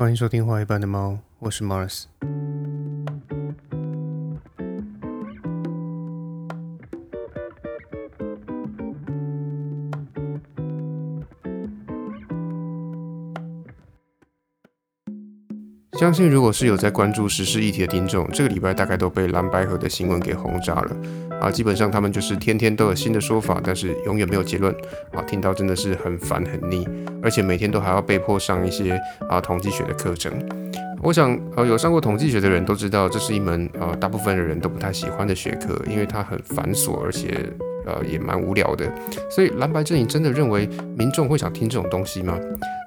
欢迎收听《画一般的猫》，我是 Mars。相信如果是有在关注时事议题的听众，这个礼拜大概都被蓝白河的新闻给轰炸了啊！基本上他们就是天天都有新的说法，但是永远没有结论啊！听到真的是很烦很腻，而且每天都还要被迫上一些啊统计学的课程。我想呃有上过统计学的人都知道，这是一门呃大部分的人都不太喜欢的学科，因为它很繁琐，而且呃也蛮无聊的。所以蓝白阵营真的认为民众会想听这种东西吗？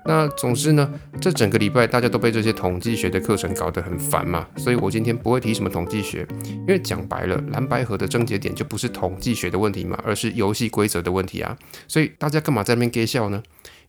那总之呢，这整个礼拜大家都被这些统计学的课程搞得很烦嘛，所以我今天不会提什么统计学，因为讲白了，蓝白盒的症结点就不是统计学的问题嘛，而是游戏规则的问题啊。所以大家干嘛在那边憋笑呢？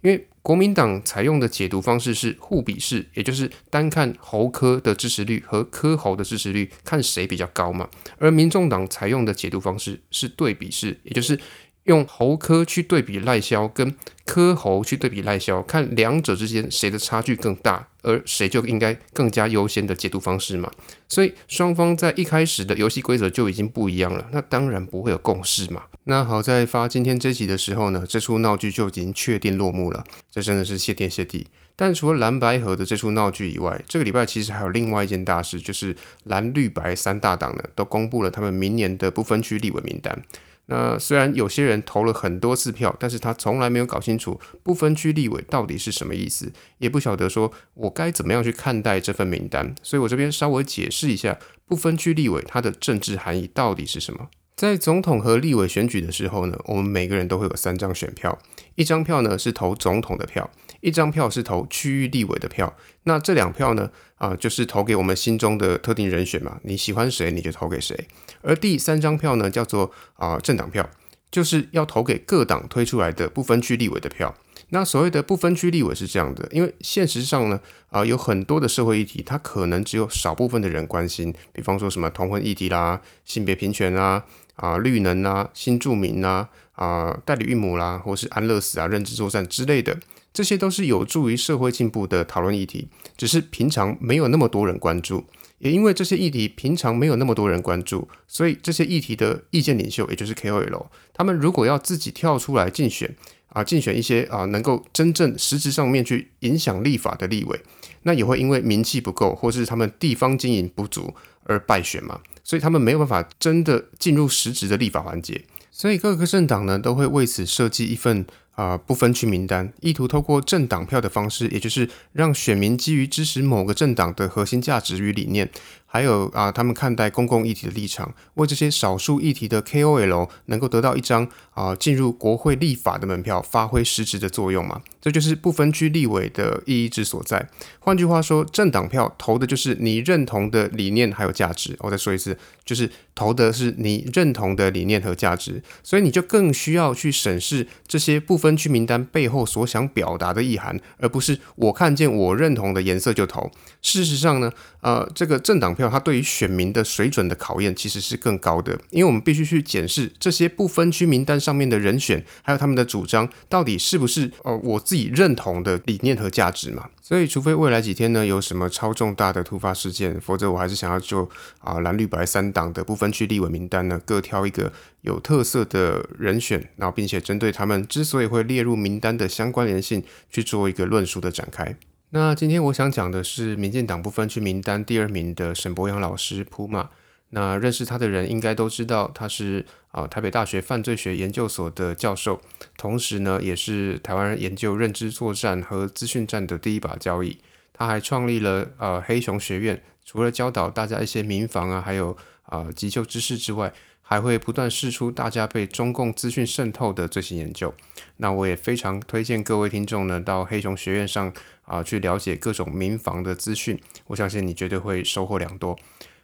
因为国民党采用的解读方式是互比式，也就是单看侯科的支持率和科侯的支持率，看谁比较高嘛。而民众党采用的解读方式是对比式，也就是用侯科去对比赖萧跟。科侯去对比赖萧，看两者之间谁的差距更大，而谁就应该更加优先的解读方式嘛。所以双方在一开始的游戏规则就已经不一样了，那当然不会有共识嘛。那好在发今天这集的时候呢，这出闹剧就已经确定落幕了，这真的是谢天谢地。但除了蓝白河的这出闹剧以外，这个礼拜其实还有另外一件大事，就是蓝绿白三大党呢都公布了他们明年的不分区立委名单。那虽然有些人投了很多次票，但是他从来没有搞清楚不分区立委到底是什么意思，也不晓得说我该怎么样去看待这份名单，所以我这边稍微解释一下不分区立委它的政治含义到底是什么。在总统和立委选举的时候呢，我们每个人都会有三张选票，一张票呢是投总统的票，一张票是投区域立委的票，那这两票呢，啊，就是投给我们心中的特定人选嘛，你喜欢谁你就投给谁，而第三张票呢叫做啊政党票，就是要投给各党推出来的不分区立委的票。那所谓的不分区立委是这样的，因为现实上呢，啊，有很多的社会议题，它可能只有少部分的人关心，比方说什么同婚议题啦、性别平权啊、啊绿能啊、新住民啊、啊代理孕母啦，或是安乐死啊、认知作战之类的，这些都是有助于社会进步的讨论议题，只是平常没有那么多人关注。也因为这些议题平常没有那么多人关注，所以这些议题的意见领袖，也就是 KOL，他们如果要自己跳出来竞选。啊，竞选一些啊能够真正实质上面去影响立法的立委，那也会因为名气不够，或是他们地方经营不足而败选嘛，所以他们没有办法真的进入实质的立法环节，所以各个政党呢都会为此设计一份。啊，不分区名单，意图透过政党票的方式，也就是让选民基于支持某个政党的核心价值与理念，还有啊，他们看待公共议题的立场，为这些少数议题的 KOL 能够得到一张啊进入国会立法的门票，发挥实质的作用嘛？这就是不分区立委的意义之所在。换句话说，政党票投的就是你认同的理念还有价值。我再说一次，就是投的是你认同的理念和价值，所以你就更需要去审视这些不分区名单背后所想表达的意涵，而不是我看见我认同的颜色就投。事实上呢，呃，这个政党票它对于选民的水准的考验其实是更高的，因为我们必须去检视这些不分区名单上面的人选，还有他们的主张到底是不是呃我自己认同的理念和价值嘛。所以，除非未来几天呢有什么超重大的突发事件，否则我还是想要就啊蓝绿白三党的不分区立委名单呢各挑一个。有特色的人选，然后并且针对他们之所以会列入名单的相关联性去做一个论述的展开。那今天我想讲的是民进党不分区名单第二名的沈博阳老师普马。那认识他的人应该都知道，他是啊台北大学犯罪学研究所的教授，同时呢也是台湾人研究认知作战和资讯战的第一把交椅。他还创立了呃黑熊学院，除了教导大家一些民防啊，还有啊急救知识之外。还会不断释出大家被中共资讯渗透的最新研究，那我也非常推荐各位听众呢到黑熊学院上啊去了解各种民防的资讯，我相信你绝对会收获良多。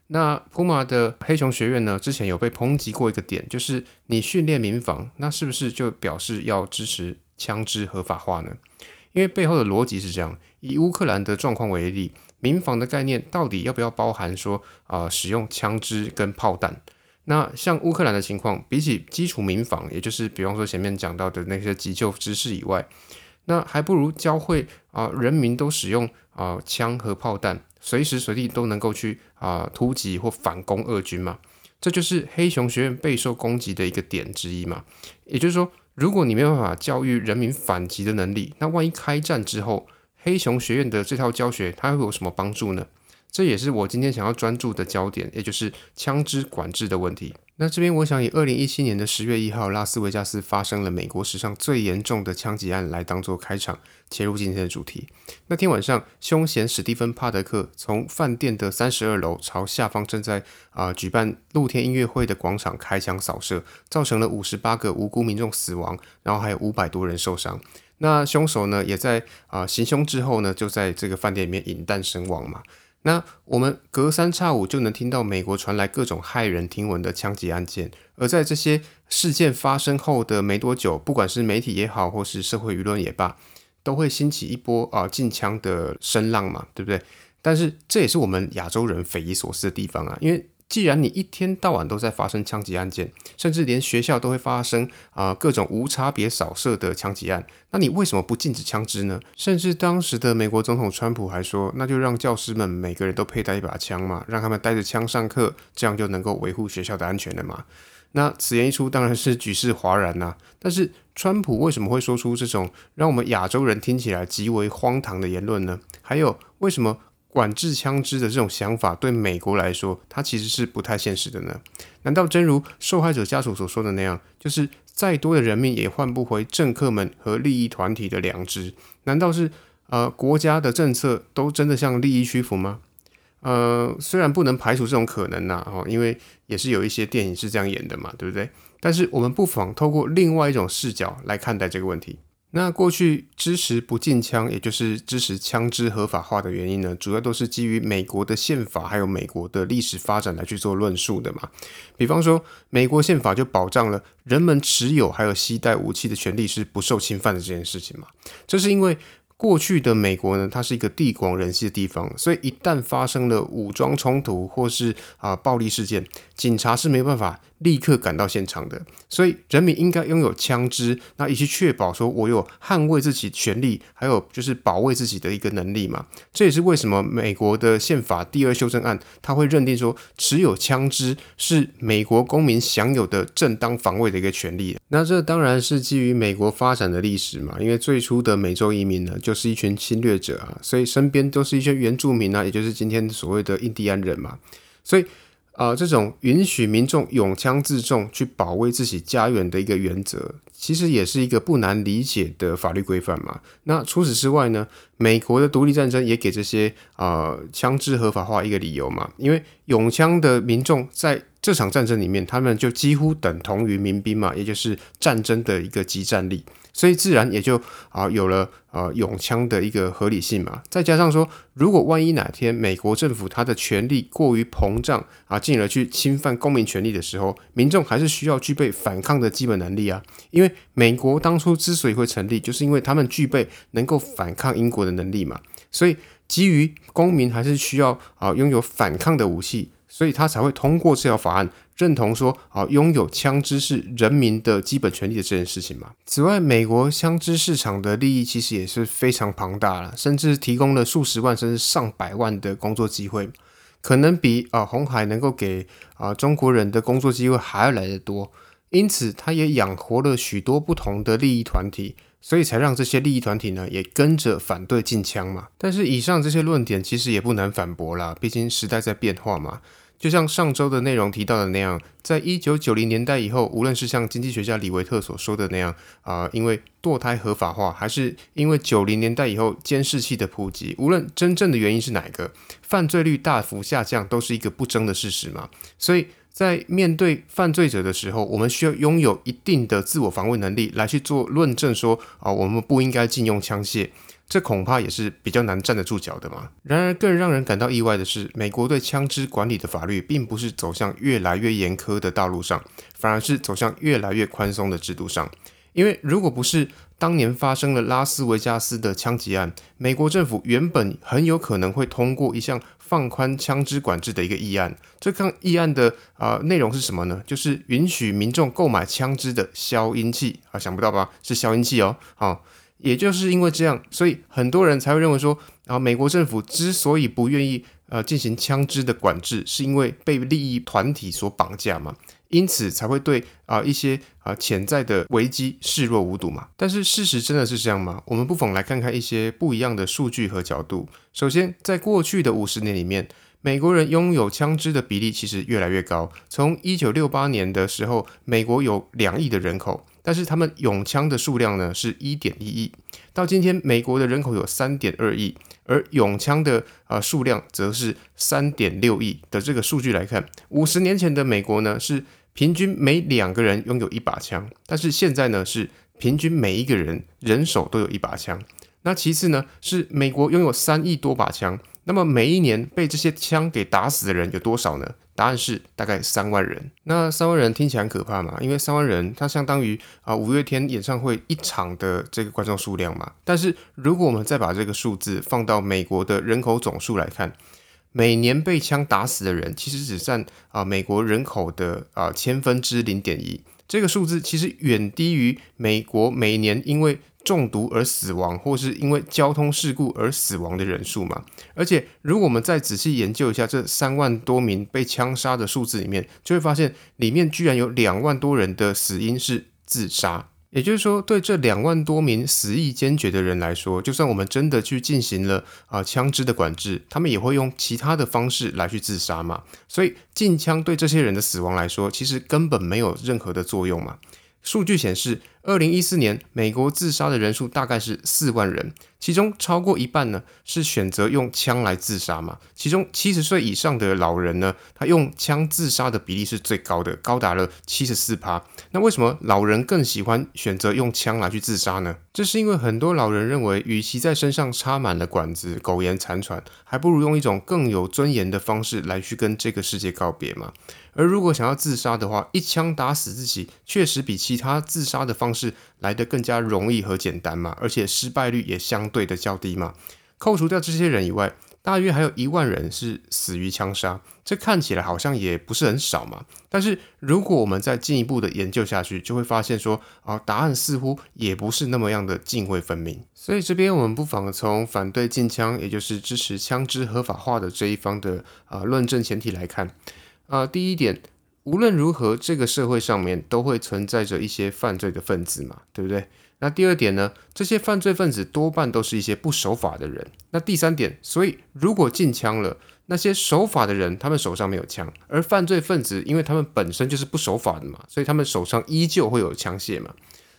那普马的黑熊学院呢，之前有被抨击过一个点，就是你训练民防，那是不是就表示要支持枪支合法化呢？因为背后的逻辑是这样，以乌克兰的状况为例，民防的概念到底要不要包含说啊使用枪支跟炮弹？那像乌克兰的情况，比起基础民防，也就是比方说前面讲到的那些急救知识以外，那还不如教会啊人民都使用啊枪和炮弹，随时随地都能够去啊突击或反攻俄军嘛。这就是黑熊学院备受攻击的一个点之一嘛。也就是说，如果你没有办法教育人民反击的能力，那万一开战之后，黑熊学院的这套教学它会有什么帮助呢？这也是我今天想要专注的焦点，也就是枪支管制的问题。那这边我想以二零一七年的十月一号，拉斯维加斯发生了美国史上最严重的枪击案来当做开场，切入今天的主题。那天晚上，凶嫌史蒂芬·帕德克从饭店的三十二楼朝下方正在啊举办露天音乐会的广场开枪扫射，造成了五十八个无辜民众死亡，然后还有五百多人受伤。那凶手呢，也在啊行凶之后呢，就在这个饭店里面引弹身亡嘛。那我们隔三差五就能听到美国传来各种骇人听闻的枪击案件，而在这些事件发生后的没多久，不管是媒体也好，或是社会舆论也罢，都会兴起一波啊禁枪的声浪嘛，对不对？但是这也是我们亚洲人匪夷所思的地方啊，因为。既然你一天到晚都在发生枪击案件，甚至连学校都会发生啊各种无差别扫射的枪击案，那你为什么不禁止枪支呢？甚至当时的美国总统川普还说，那就让教师们每个人都佩戴一把枪嘛，让他们带着枪上课，这样就能够维护学校的安全了嘛。那此言一出，当然是举世哗然呐。但是川普为什么会说出这种让我们亚洲人听起来极为荒唐的言论呢？还有为什么？管制枪支的这种想法，对美国来说，它其实是不太现实的呢？难道真如受害者家属所说的那样，就是再多的人命也换不回政客们和利益团体的良知？难道是呃国家的政策都真的向利益屈服吗？呃，虽然不能排除这种可能呐，哦，因为也是有一些电影是这样演的嘛，对不对？但是我们不妨透过另外一种视角来看待这个问题。那过去支持不禁枪，也就是支持枪支合法化的原因呢，主要都是基于美国的宪法还有美国的历史发展来去做论述的嘛。比方说，美国宪法就保障了人们持有还有携带武器的权利是不受侵犯的这件事情嘛。这是因为。过去的美国呢，它是一个地广人稀的地方，所以一旦发生了武装冲突或是啊暴力事件，警察是没办法立刻赶到现场的。所以人民应该拥有枪支，那以及确保说我有捍卫自己权利，还有就是保卫自己的一个能力嘛。这也是为什么美国的宪法第二修正案，它会认定说持有枪支是美国公民享有的正当防卫的一个权利。那这当然是基于美国发展的历史嘛，因为最初的美洲移民呢。就是一群侵略者啊，所以身边都是一些原住民啊，也就是今天所谓的印第安人嘛。所以啊，这种允许民众拥枪自重去保卫自己家园的一个原则，其实也是一个不难理解的法律规范嘛。那除此之外呢，美国的独立战争也给这些啊枪支合法化一个理由嘛，因为拥枪的民众在这场战争里面，他们就几乎等同于民兵嘛，也就是战争的一个激战力。所以自然也就啊有了呃拥枪的一个合理性嘛，再加上说，如果万一哪天美国政府它的权力过于膨胀啊，进而去侵犯公民权利的时候，民众还是需要具备反抗的基本能力啊。因为美国当初之所以会成立，就是因为他们具备能够反抗英国的能力嘛。所以基于公民还是需要啊拥有反抗的武器，所以他才会通过这条法案。认同说啊，拥有枪支是人民的基本权利的这件事情嘛。此外，美国枪支市场的利益其实也是非常庞大了，甚至提供了数十万甚至上百万的工作机会，可能比啊红海能够给啊中国人的工作机会还要来得多。因此，他也养活了许多不同的利益团体，所以才让这些利益团体呢也跟着反对禁枪嘛。但是，以上这些论点其实也不难反驳啦，毕竟时代在变化嘛。就像上周的内容提到的那样，在一九九零年代以后，无论是像经济学家李维特所说的那样啊，因为堕胎合法化，还是因为九零年代以后监视器的普及，无论真正的原因是哪个，犯罪率大幅下降都是一个不争的事实嘛。所以在面对犯罪者的时候，我们需要拥有一定的自我防卫能力来去做论证，说啊，我们不应该禁用枪械。这恐怕也是比较难站得住脚的嘛。然而，更让人感到意外的是，美国对枪支管理的法律并不是走向越来越严苛的道路上，反而是走向越来越宽松的制度上。因为如果不是当年发生了拉斯维加斯的枪击案，美国政府原本很有可能会通过一项放宽枪支管制的一个议案。这项议案的啊内容是什么呢？就是允许民众购买枪支的消音器啊，想不到吧？是消音器哦，好。也就是因为这样，所以很多人才会认为说，啊，美国政府之所以不愿意呃进行枪支的管制，是因为被利益团体所绑架嘛，因此才会对啊一些啊潜在的危机视若无睹嘛。但是事实真的是这样吗？我们不妨来看看一些不一样的数据和角度。首先，在过去的五十年里面，美国人拥有枪支的比例其实越来越高。从一九六八年的时候，美国有两亿的人口。但是他们拥枪的数量呢是一点一亿，到今天美国的人口有三点二亿，而拥枪的啊数量则是三点六亿的这个数据来看，五十年前的美国呢是平均每两个人拥有一把枪，但是现在呢是平均每一个人人手都有一把枪。那其次呢是美国拥有三亿多把枪。那么每一年被这些枪给打死的人有多少呢？答案是大概三万人。那三万人听起来很可怕嘛？因为三万人它相当于啊五月天演唱会一场的这个观众数量嘛。但是如果我们再把这个数字放到美国的人口总数来看，每年被枪打死的人其实只占啊美国人口的啊千分之零点一。这个数字其实远低于美国每年因为中毒而死亡，或是因为交通事故而死亡的人数嘛。而且，如果我们再仔细研究一下这三万多名被枪杀的数字里面，就会发现里面居然有两万多人的死因是自杀。也就是说，对这两万多名死意坚决的人来说，就算我们真的去进行了啊枪支的管制，他们也会用其他的方式来去自杀嘛。所以，禁枪对这些人的死亡来说，其实根本没有任何的作用嘛。数据显示，二零一四年美国自杀的人数大概是四万人。其中超过一半呢是选择用枪来自杀嘛？其中七十岁以上的老人呢，他用枪自杀的比例是最高的，高达了七十四趴。那为什么老人更喜欢选择用枪来去自杀呢？这是因为很多老人认为，与其在身上插满了管子苟延残喘，还不如用一种更有尊严的方式来去跟这个世界告别嘛。而如果想要自杀的话，一枪打死自己，确实比其他自杀的方式来得更加容易和简单嘛，而且失败率也相。对的较低嘛，扣除掉这些人以外，大约还有一万人是死于枪杀，这看起来好像也不是很少嘛。但是如果我们再进一步的研究下去，就会发现说，啊，答案似乎也不是那么样的泾渭分明。所以这边我们不妨从反对禁枪，也就是支持枪支合法化的这一方的啊论证前提来看，啊，第一点，无论如何，这个社会上面都会存在着一些犯罪的分子嘛，对不对？那第二点呢？这些犯罪分子多半都是一些不守法的人。那第三点，所以如果禁枪了，那些守法的人他们手上没有枪，而犯罪分子因为他们本身就是不守法的嘛，所以他们手上依旧会有枪械嘛。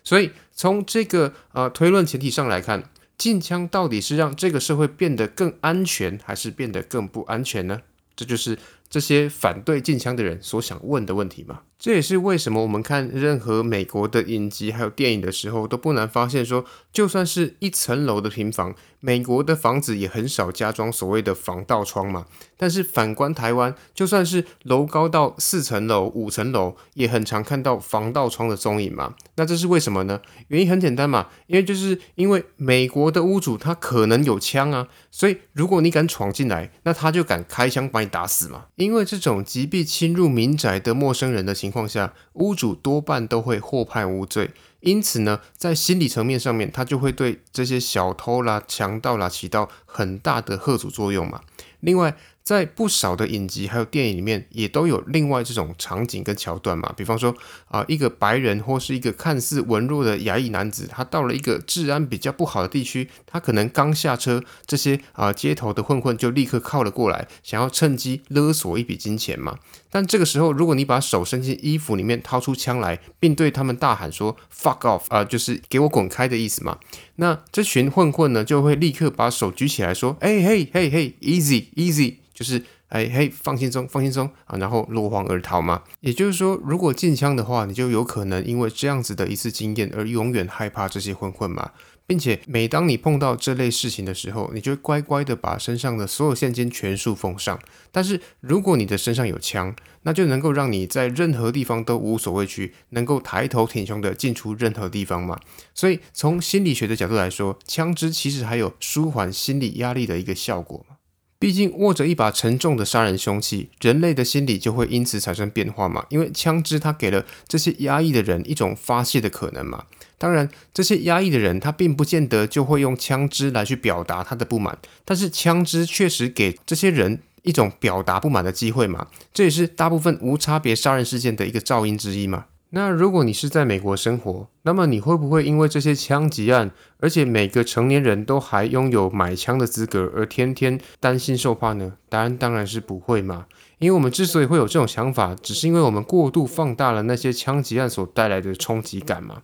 所以从这个呃推论前提上来看，禁枪到底是让这个社会变得更安全，还是变得更不安全呢？这就是这些反对禁枪的人所想问的问题嘛。这也是为什么我们看任何美国的影集还有电影的时候，都不难发现说，就算是一层楼的平房，美国的房子也很少加装所谓的防盗窗嘛。但是反观台湾，就算是楼高到四层楼、五层楼，也很常看到防盗窗的踪影嘛。那这是为什么呢？原因很简单嘛，因为就是因为美国的屋主他可能有枪啊，所以如果你敢闯进来，那他就敢开枪把你打死嘛。因为这种击毙侵入民宅的陌生人的。情况下，屋主多半都会获判无罪，因此呢，在心理层面上面，他就会对这些小偷啦、强盗啦起到很大的吓阻作用嘛。另外，在不少的影集还有电影里面，也都有另外这种场景跟桥段嘛。比方说啊，一个白人或是一个看似文弱的亚裔男子，他到了一个治安比较不好的地区，他可能刚下车，这些啊街头的混混就立刻靠了过来，想要趁机勒索一笔金钱嘛。但这个时候，如果你把手伸进衣服里面，掏出枪来，并对他们大喊说 “fuck off” 啊，就是给我滚开的意思嘛。那这群混混呢，就会立刻把手举起来说：“哎嘿嘿嘿，easy easy。”就是哎嘿，放轻松，放轻松啊，然后落荒而逃嘛。也就是说，如果禁枪的话，你就有可能因为这样子的一次经验而永远害怕这些混混嘛，并且每当你碰到这类事情的时候，你就乖乖的把身上的所有现金全数奉上。但是如果你的身上有枪，那就能够让你在任何地方都无所畏惧，能够抬头挺胸的进出任何地方嘛。所以从心理学的角度来说，枪支其实还有舒缓心理压力的一个效果嘛。毕竟握着一把沉重的杀人凶器，人类的心理就会因此产生变化嘛。因为枪支它给了这些压抑的人一种发泄的可能嘛。当然，这些压抑的人他并不见得就会用枪支来去表达他的不满，但是枪支确实给这些人一种表达不满的机会嘛。这也是大部分无差别杀人事件的一个噪音之一嘛。那如果你是在美国生活，那么你会不会因为这些枪击案，而且每个成年人都还拥有买枪的资格，而天天担心受怕呢？答案当然是不会嘛。因为我们之所以会有这种想法，只是因为我们过度放大了那些枪击案所带来的冲击感嘛。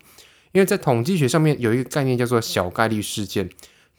因为在统计学上面有一个概念叫做小概率事件，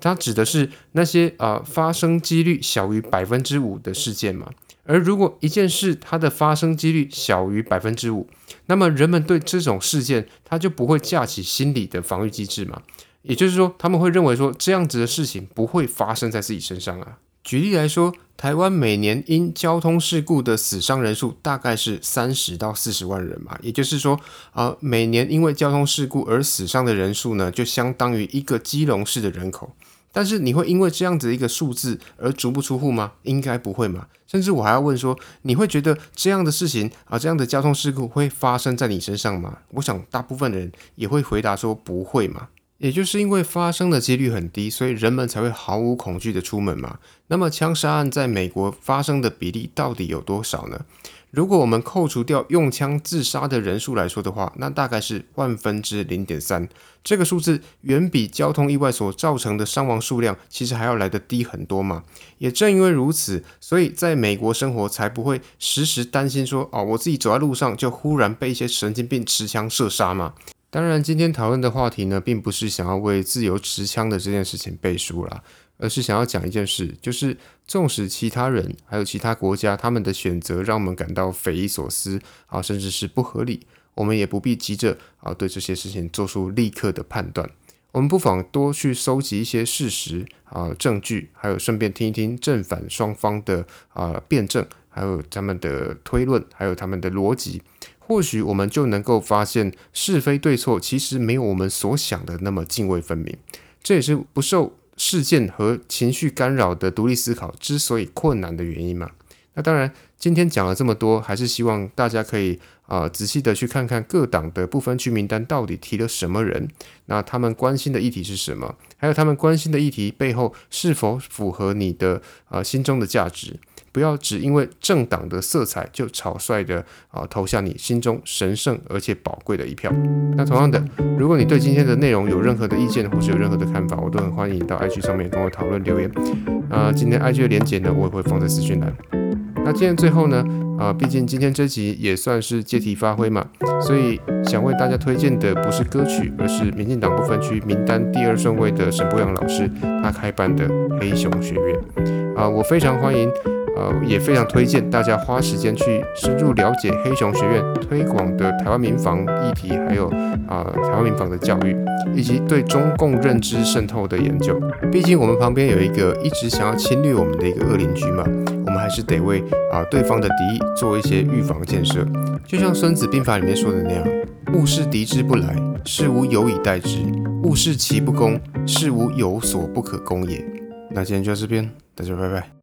它指的是那些呃发生几率小于百分之五的事件嘛。而如果一件事它的发生几率小于百分之五，那么人们对这种事件它就不会架起心理的防御机制嘛？也就是说，他们会认为说这样子的事情不会发生在自己身上啊。举例来说，台湾每年因交通事故的死伤人数大概是三十到四十万人嘛，也就是说啊，每年因为交通事故而死伤的人数呢，就相当于一个基隆市的人口。但是你会因为这样子一个数字而足不出户吗？应该不会嘛。甚至我还要问说，你会觉得这样的事情啊，这样的交通事故会发生在你身上吗？我想大部分人也会回答说不会嘛。也就是因为发生的几率很低，所以人们才会毫无恐惧的出门嘛。那么枪杀案在美国发生的比例到底有多少呢？如果我们扣除掉用枪自杀的人数来说的话，那大概是万分之零点三。这个数字远比交通意外所造成的伤亡数量其实还要来得低很多嘛。也正因为如此，所以在美国生活才不会时时担心说，哦，我自己走在路上就忽然被一些神经病持枪射杀嘛。当然，今天讨论的话题呢，并不是想要为自由持枪的这件事情背书啦。而是想要讲一件事，就是纵使其他人还有其他国家他们的选择让我们感到匪夷所思啊，甚至是不合理，我们也不必急着啊对这些事情做出立刻的判断。我们不妨多去搜集一些事实啊证据，还有顺便听一听正反双方的啊辩证，还有他们的推论，还有他们的逻辑，或许我们就能够发现是非对错其实没有我们所想的那么泾渭分明。这也是不受。事件和情绪干扰的独立思考之所以困难的原因嘛，那当然，今天讲了这么多，还是希望大家可以啊仔细的去看看各党的不分区名单到底提了什么人，那他们关心的议题是什么，还有他们关心的议题背后是否符合你的啊心中的价值。不要只因为政党的色彩就草率的啊投下你心中神圣而且宝贵的一票。那同样的，如果你对今天的内容有任何的意见或是有任何的看法，我都很欢迎到 IG 上面跟我讨论留言。啊，今天 IG 的连结呢，我也会放在资讯栏。那今天最后呢，啊，毕竟今天这集也算是借题发挥嘛，所以想为大家推荐的不是歌曲，而是民进党不分区名单第二顺位的沈博阳老师他开办的黑熊学院。啊，我非常欢迎。呃，也非常推荐大家花时间去深入了解黑熊学院推广的台湾民防议题，还有啊台湾民防的教育，以及对中共认知渗透的研究。毕竟我们旁边有一个一直想要侵略我们的一个恶邻居嘛，我们还是得为啊对方的敌意做一些预防建设。就像《孙子兵法》里面说的那样：“勿视敌之不来，事无有以待之；勿视其不攻，事无有所不可攻也。”那今天就到这边，大家拜拜。